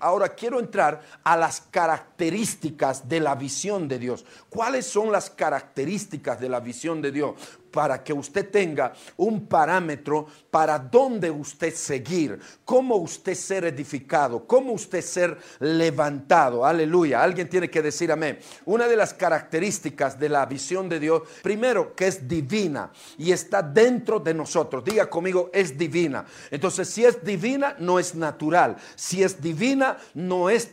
ahora quiero entrar a las características de la visión de Dios. ¿Cuáles son las características de la visión de Dios? Para que usted tenga un parámetro para dónde usted seguir, cómo usted ser edificado, cómo usted ser levantado. Aleluya. Alguien tiene que decir amén. Una de las características de la visión de Dios, primero que es divina y está dentro de nosotros. Diga conmigo, es divina. Entonces, si es divina, no es natural. Si es divina, no es,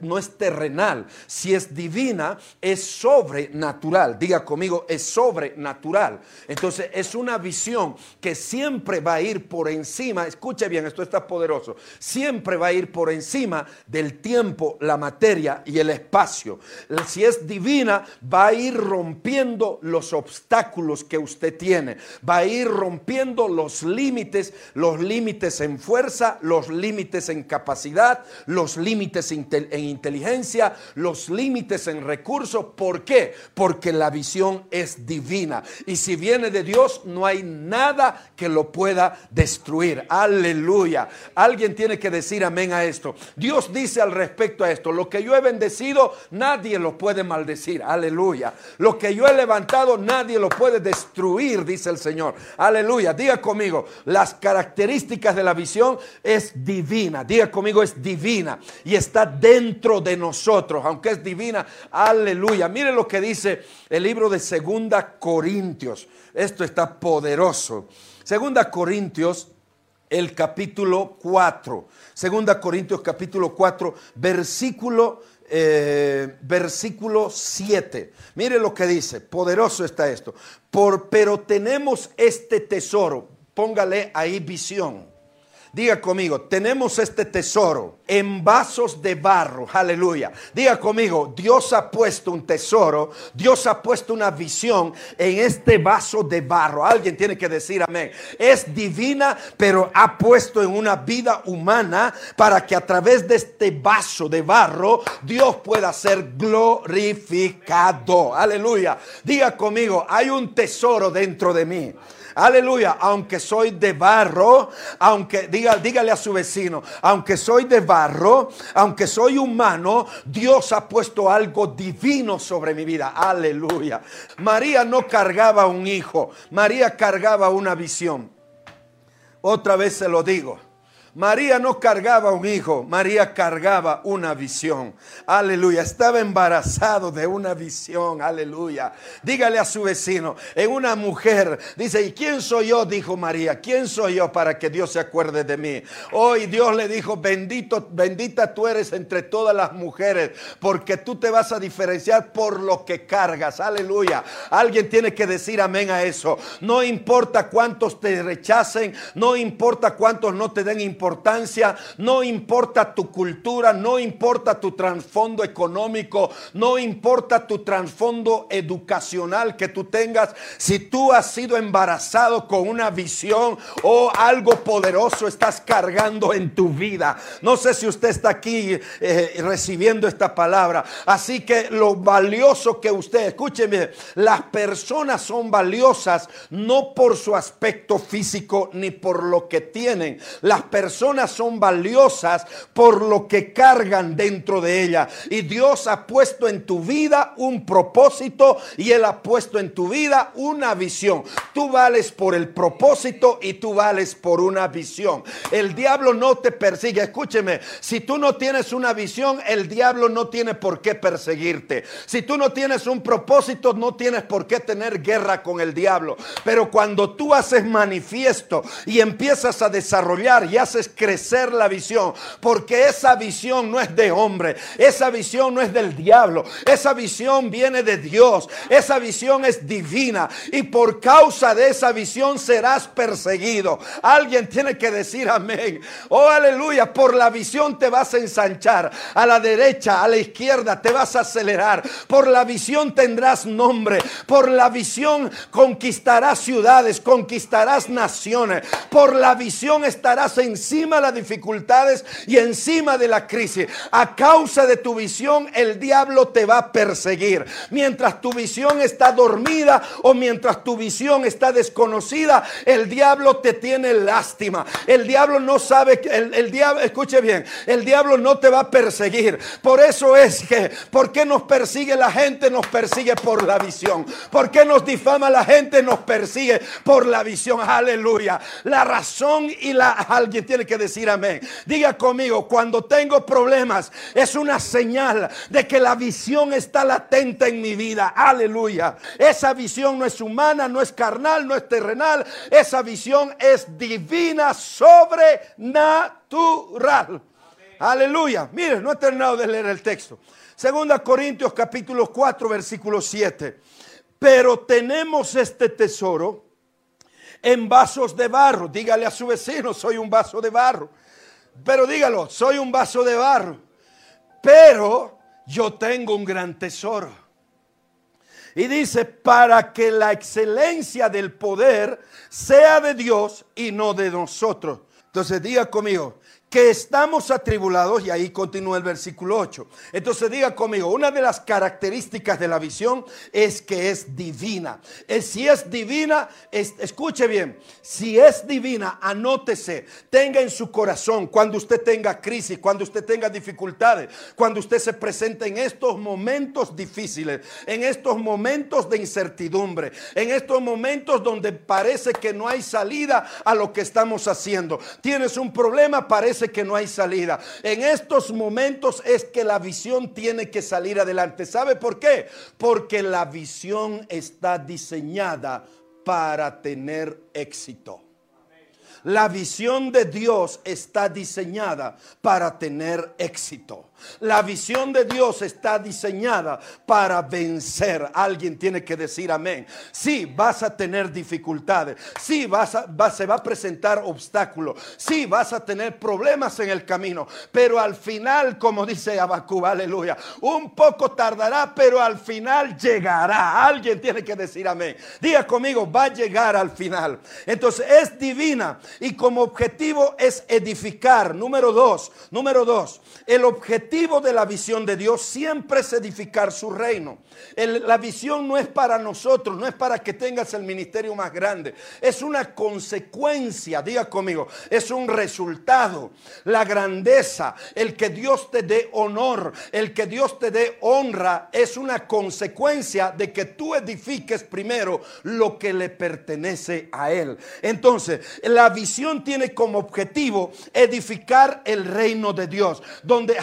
no es terrenal. Si es divina, es sobrenatural. Diga conmigo, es sobrenatural. Entonces es una visión que siempre va a ir por encima, escuche bien, esto está poderoso, siempre va a ir por encima del tiempo, la materia y el espacio. Si es divina, va a ir rompiendo los obstáculos que usted tiene, va a ir rompiendo los límites, los límites en fuerza, los límites en capacidad, los límites en inteligencia, los límites en recursos. ¿Por qué? Porque la visión es divina. Y si viene de Dios, no hay nada que lo pueda destruir. Aleluya. Alguien tiene que decir amén a esto. Dios dice al respecto a esto, lo que yo he bendecido, nadie lo puede maldecir. Aleluya. Lo que yo he levantado, nadie lo puede destruir, dice el Señor. Aleluya. Diga conmigo, las características de la visión es divina. Diga conmigo, es divina. Y está dentro de nosotros, aunque es divina. Aleluya. Mire lo que dice el libro de Segunda Corintios. Esto está poderoso. Segunda Corintios, el capítulo 4. Segunda Corintios, capítulo 4, versículo, eh, versículo 7. Mire lo que dice. Poderoso está esto. Por, pero tenemos este tesoro. Póngale ahí visión Diga conmigo, tenemos este tesoro en vasos de barro. Aleluya. Diga conmigo, Dios ha puesto un tesoro, Dios ha puesto una visión en este vaso de barro. Alguien tiene que decir amén. Es divina, pero ha puesto en una vida humana para que a través de este vaso de barro Dios pueda ser glorificado. Aleluya. Diga conmigo, hay un tesoro dentro de mí. Aleluya, aunque soy de barro, aunque diga, dígale a su vecino, aunque soy de barro, aunque soy humano, Dios ha puesto algo divino sobre mi vida. Aleluya. María no cargaba un hijo, María cargaba una visión. Otra vez se lo digo. María no cargaba un hijo, María cargaba una visión. Aleluya, estaba embarazado de una visión. Aleluya. Dígale a su vecino, en una mujer, dice, ¿y quién soy yo? Dijo María, ¿quién soy yo para que Dios se acuerde de mí? Hoy Dios le dijo, bendito, bendita tú eres entre todas las mujeres, porque tú te vas a diferenciar por lo que cargas. Aleluya. Alguien tiene que decir amén a eso. No importa cuántos te rechacen, no importa cuántos no te den importancia importancia, no importa tu cultura, no importa tu trasfondo económico, no importa tu trasfondo educacional que tú tengas, si tú has sido embarazado con una visión o algo poderoso estás cargando en tu vida. No sé si usted está aquí eh, recibiendo esta palabra. Así que lo valioso que usted, escúcheme, las personas son valiosas no por su aspecto físico ni por lo que tienen. Las personas personas son valiosas por lo que cargan dentro de ella. Y Dios ha puesto en tu vida un propósito y Él ha puesto en tu vida una visión. Tú vales por el propósito y tú vales por una visión. El diablo no te persigue. Escúcheme, si tú no tienes una visión, el diablo no tiene por qué perseguirte. Si tú no tienes un propósito, no tienes por qué tener guerra con el diablo. Pero cuando tú haces manifiesto y empiezas a desarrollar y haces crecer la visión, porque esa visión no es de hombre, esa visión no es del diablo, esa visión viene de Dios, esa visión es divina y por causa de esa visión serás perseguido. Alguien tiene que decir amén. Oh, aleluya, por la visión te vas a ensanchar, a la derecha, a la izquierda te vas a acelerar, por la visión tendrás nombre, por la visión conquistarás ciudades, conquistarás naciones, por la visión estarás en encima de las dificultades y encima de la crisis. A causa de tu visión, el diablo te va a perseguir. Mientras tu visión está dormida o mientras tu visión está desconocida, el diablo te tiene lástima. El diablo no sabe, el, el diablo, escuche bien, el diablo no te va a perseguir. Por eso es que, ¿por qué nos persigue la gente? Nos persigue por la visión. ¿Por qué nos difama la gente? Nos persigue por la visión. Aleluya. La razón y la... Alguien tiene que decir amén. Diga conmigo, cuando tengo problemas es una señal de que la visión está latente en mi vida. Aleluya. Esa visión no es humana, no es carnal, no es terrenal. Esa visión es divina, sobrenatural. Aleluya. Mire, no he terminado de leer el texto. Segunda Corintios capítulo 4 versículo 7. Pero tenemos este tesoro en vasos de barro. Dígale a su vecino, soy un vaso de barro. Pero dígalo, soy un vaso de barro. Pero yo tengo un gran tesoro. Y dice, para que la excelencia del poder sea de Dios y no de nosotros. Entonces diga conmigo, que estamos atribulados, y ahí continúa el versículo 8. Entonces diga conmigo, una de las características de la visión es que es divina. Si es divina, escuche bien, si es divina, anótese, tenga en su corazón cuando usted tenga crisis, cuando usted tenga dificultades, cuando usted se presente en estos momentos difíciles, en estos momentos de incertidumbre, en estos momentos donde parece que no hay salida a lo que estamos haciendo. Tienes un problema, parece que no hay salida. En estos momentos es que la visión tiene que salir adelante. ¿Sabe por qué? Porque la visión está diseñada para tener éxito. La visión de Dios está diseñada para tener éxito. La visión de Dios está diseñada para vencer. Alguien tiene que decir amén. Sí, vas a tener dificultades. Sí, vas a, se va a presentar obstáculos. Sí, vas a tener problemas en el camino. Pero al final, como dice Abacú, aleluya, un poco tardará, pero al final llegará. Alguien tiene que decir amén. Diga conmigo, va a llegar al final. Entonces es divina y como objetivo es edificar. Número dos, número dos, el objetivo de la visión de Dios siempre es edificar su reino. la visión no es para nosotros, no es para que tengas el ministerio más grande. Es una consecuencia, diga conmigo, es un resultado. La grandeza, el que Dios te dé honor, el que Dios te dé honra, es una consecuencia de que tú edifiques primero lo que le pertenece a Él. Entonces, la visión tiene como objetivo edificar el reino de Dios, donde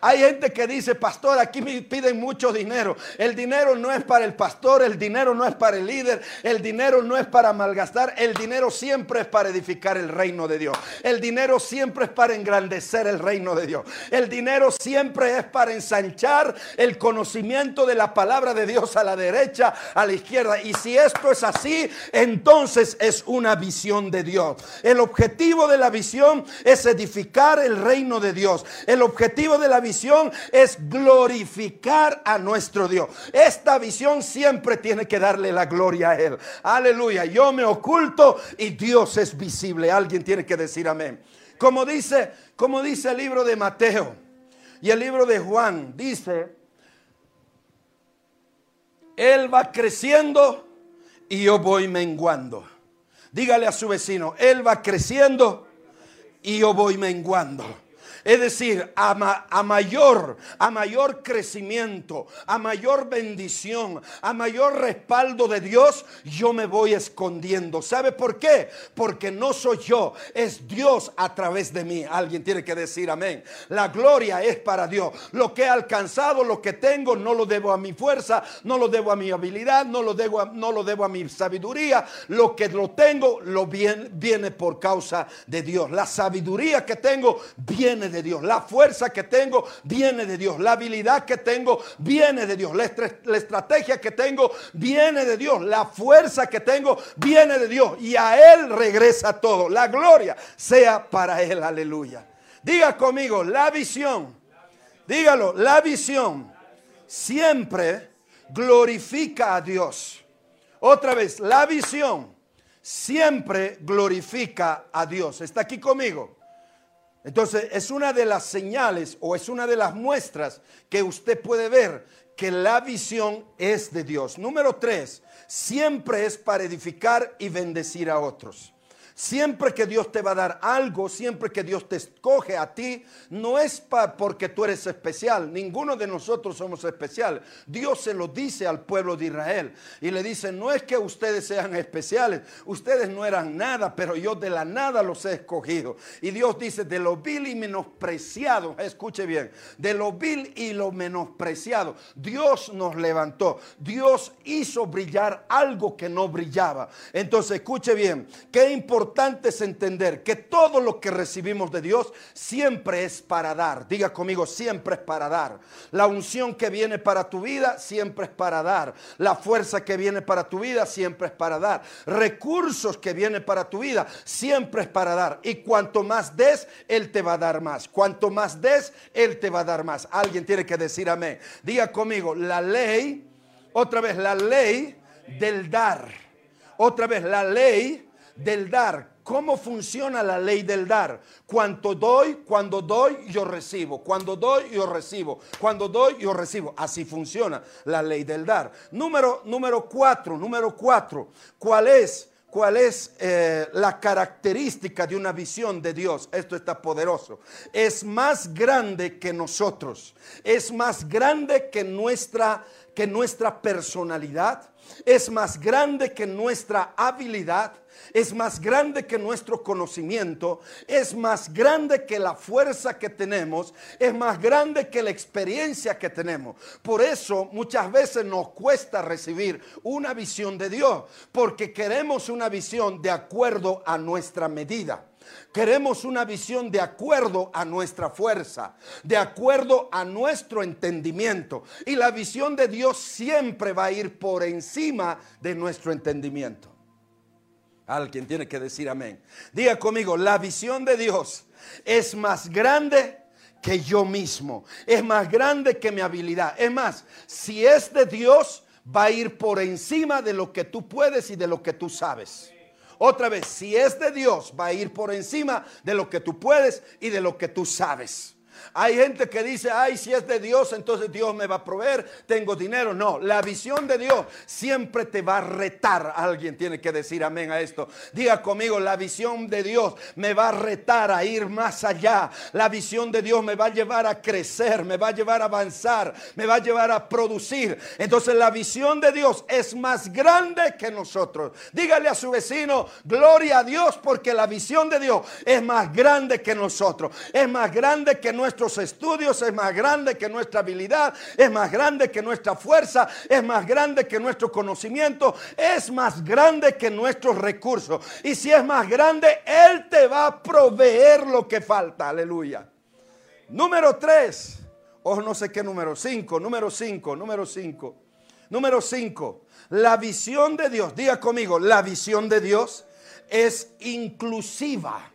hay gente que dice, pastor, aquí me piden mucho dinero. El dinero no es para el pastor, el dinero no es para el líder, el dinero no es para malgastar, el dinero siempre es para edificar el reino de Dios. El dinero siempre es para engrandecer el reino de Dios. El dinero siempre es para ensanchar el conocimiento de la palabra de Dios a la derecha, a la izquierda. Y si esto es así, entonces es una visión de Dios. El objetivo de la visión es edificar el reino de Dios. El objetivo de la visión es glorificar a nuestro Dios. Esta visión siempre tiene que darle la gloria a Él. Aleluya. Yo me oculto y Dios es visible. Alguien tiene que decir amén. Como dice, como dice el libro de Mateo y el libro de Juan, dice, Él va creciendo y yo voy menguando. Dígale a su vecino, Él va creciendo y yo voy menguando. Es decir, a, mayor, a mayor crecimiento, a mayor bendición, a mayor respaldo de Dios, yo me voy escondiendo. ¿Sabe por qué? Porque no soy yo, es Dios a través de mí. Alguien tiene que decir amén. La gloria es para Dios. Lo que he alcanzado, lo que tengo, no lo debo a mi fuerza, no lo debo a mi habilidad, no lo debo a, no lo debo a mi sabiduría. Lo que lo tengo, lo viene, viene por causa de Dios. La sabiduría que tengo viene de Dios. La fuerza que tengo viene de Dios. La habilidad que tengo viene de Dios. La, estrategia que tengo viene de Dios. La fuerza que tengo viene de Dios. Y a Él regresa todo. La gloria sea para Él. Aleluya. Diga conmigo, la visión. Dígalo, la visión siempre glorifica a Dios. Otra vez, la visión siempre glorifica a Dios. ¿Está aquí conmigo? Entonces es una de las señales o es una de las muestras que usted puede ver que la visión es de Dios. Número tres, siempre es para edificar y bendecir a otros. Siempre que Dios te va a dar algo, siempre que Dios te escoge a ti, no es porque tú eres especial. Ninguno de nosotros somos especiales. Dios se lo dice al pueblo de Israel y le dice, no es que ustedes sean especiales, ustedes no eran nada, pero yo de la nada los he escogido. Y Dios dice, de lo vil y menospreciado, escuche bien, de lo vil y lo menospreciado, Dios nos levantó. Dios hizo brillar algo que no brillaba. Entonces, escuche bien, qué importante importante es entender que todo lo que recibimos de Dios siempre es para dar. Diga conmigo, siempre es para dar. La unción que viene para tu vida siempre es para dar. La fuerza que viene para tu vida siempre es para dar. Recursos que vienen para tu vida siempre es para dar. Y cuanto más des, Él te va a dar más. Cuanto más des, Él te va a dar más. Alguien tiene que decir amén. Diga conmigo, la ley, otra vez la ley del dar. Otra vez la ley del dar. ¿Cómo funciona la ley del dar? Cuanto doy, cuando doy, yo recibo. Cuando doy, yo recibo. Cuando doy, yo recibo. Así funciona la ley del dar. Número, número cuatro, número cuatro. ¿Cuál es? ¿Cuál es eh, la característica de una visión de Dios? Esto está poderoso. Es más grande que nosotros. Es más grande que nuestra, que nuestra personalidad. Es más grande que nuestra habilidad es más grande que nuestro conocimiento, es más grande que la fuerza que tenemos, es más grande que la experiencia que tenemos. Por eso muchas veces nos cuesta recibir una visión de Dios, porque queremos una visión de acuerdo a nuestra medida. Queremos una visión de acuerdo a nuestra fuerza, de acuerdo a nuestro entendimiento. Y la visión de Dios siempre va a ir por encima de nuestro entendimiento. Alguien tiene que decir amén. Diga conmigo, la visión de Dios es más grande que yo mismo. Es más grande que mi habilidad. Es más, si es de Dios, va a ir por encima de lo que tú puedes y de lo que tú sabes. Otra vez, si es de Dios, va a ir por encima de lo que tú puedes y de lo que tú sabes. Hay gente que dice, ay, si es de Dios, entonces Dios me va a proveer, tengo dinero. No, la visión de Dios siempre te va a retar. Alguien tiene que decir amén a esto. Diga conmigo, la visión de Dios me va a retar a ir más allá. La visión de Dios me va a llevar a crecer, me va a llevar a avanzar, me va a llevar a producir. Entonces la visión de Dios es más grande que nosotros. Dígale a su vecino, gloria a Dios, porque la visión de Dios es más grande que nosotros. Es más grande que nuestro nuestros estudios, es más grande que nuestra habilidad, es más grande que nuestra fuerza, es más grande que nuestro conocimiento, es más grande que nuestros recursos. Y si es más grande, Él te va a proveer lo que falta. Aleluya. Número tres, o no sé qué número, cinco, número cinco, número cinco. Número cinco, la visión de Dios, diga conmigo, la visión de Dios es inclusiva.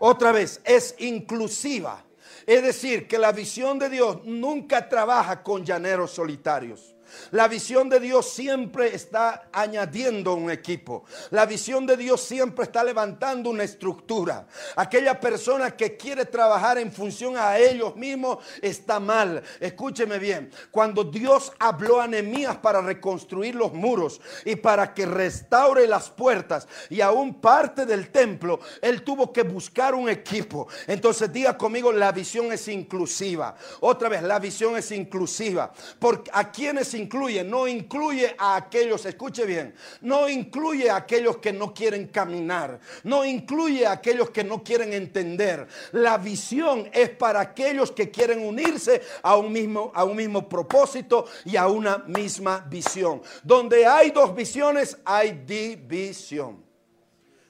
Otra vez, es inclusiva. Es decir, que la visión de Dios nunca trabaja con llaneros solitarios. La visión de Dios siempre está añadiendo un equipo. La visión de Dios siempre está levantando una estructura. Aquella persona que quiere trabajar en función a ellos mismos está mal. Escúcheme bien. Cuando Dios habló a Nehemías para reconstruir los muros y para que restaure las puertas y aún parte del templo, él tuvo que buscar un equipo. Entonces diga conmigo, la visión es inclusiva. Otra vez, la visión es inclusiva. Porque a quienes incluye, no incluye a aquellos, escuche bien, no incluye a aquellos que no quieren caminar, no incluye a aquellos que no quieren entender. La visión es para aquellos que quieren unirse a un mismo, a un mismo propósito y a una misma visión. Donde hay dos visiones, hay división.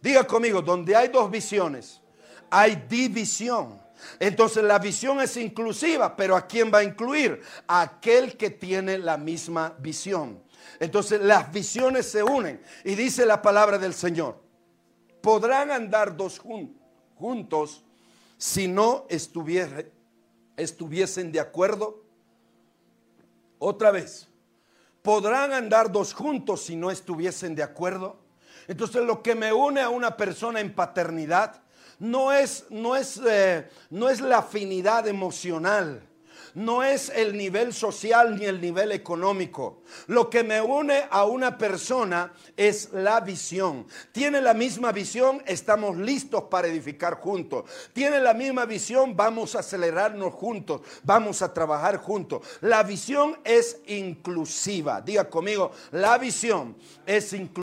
Diga conmigo, donde hay dos visiones, hay división. Entonces la visión es inclusiva, pero ¿a quién va a incluir? A aquel que tiene la misma visión. Entonces las visiones se unen y dice la palabra del Señor. Podrán andar dos juntos si no estuviesen de acuerdo. Otra vez, podrán andar dos juntos si no estuviesen de acuerdo. Entonces lo que me une a una persona en paternidad no es, no es, eh, no es la afinidad emocional no es el nivel social ni el nivel económico. Lo que me une a una persona es la visión. Tiene la misma visión, estamos listos para edificar juntos. Tiene la misma visión, vamos a acelerarnos juntos, vamos a trabajar juntos. La visión es inclusiva. Diga conmigo, la visión es inclusiva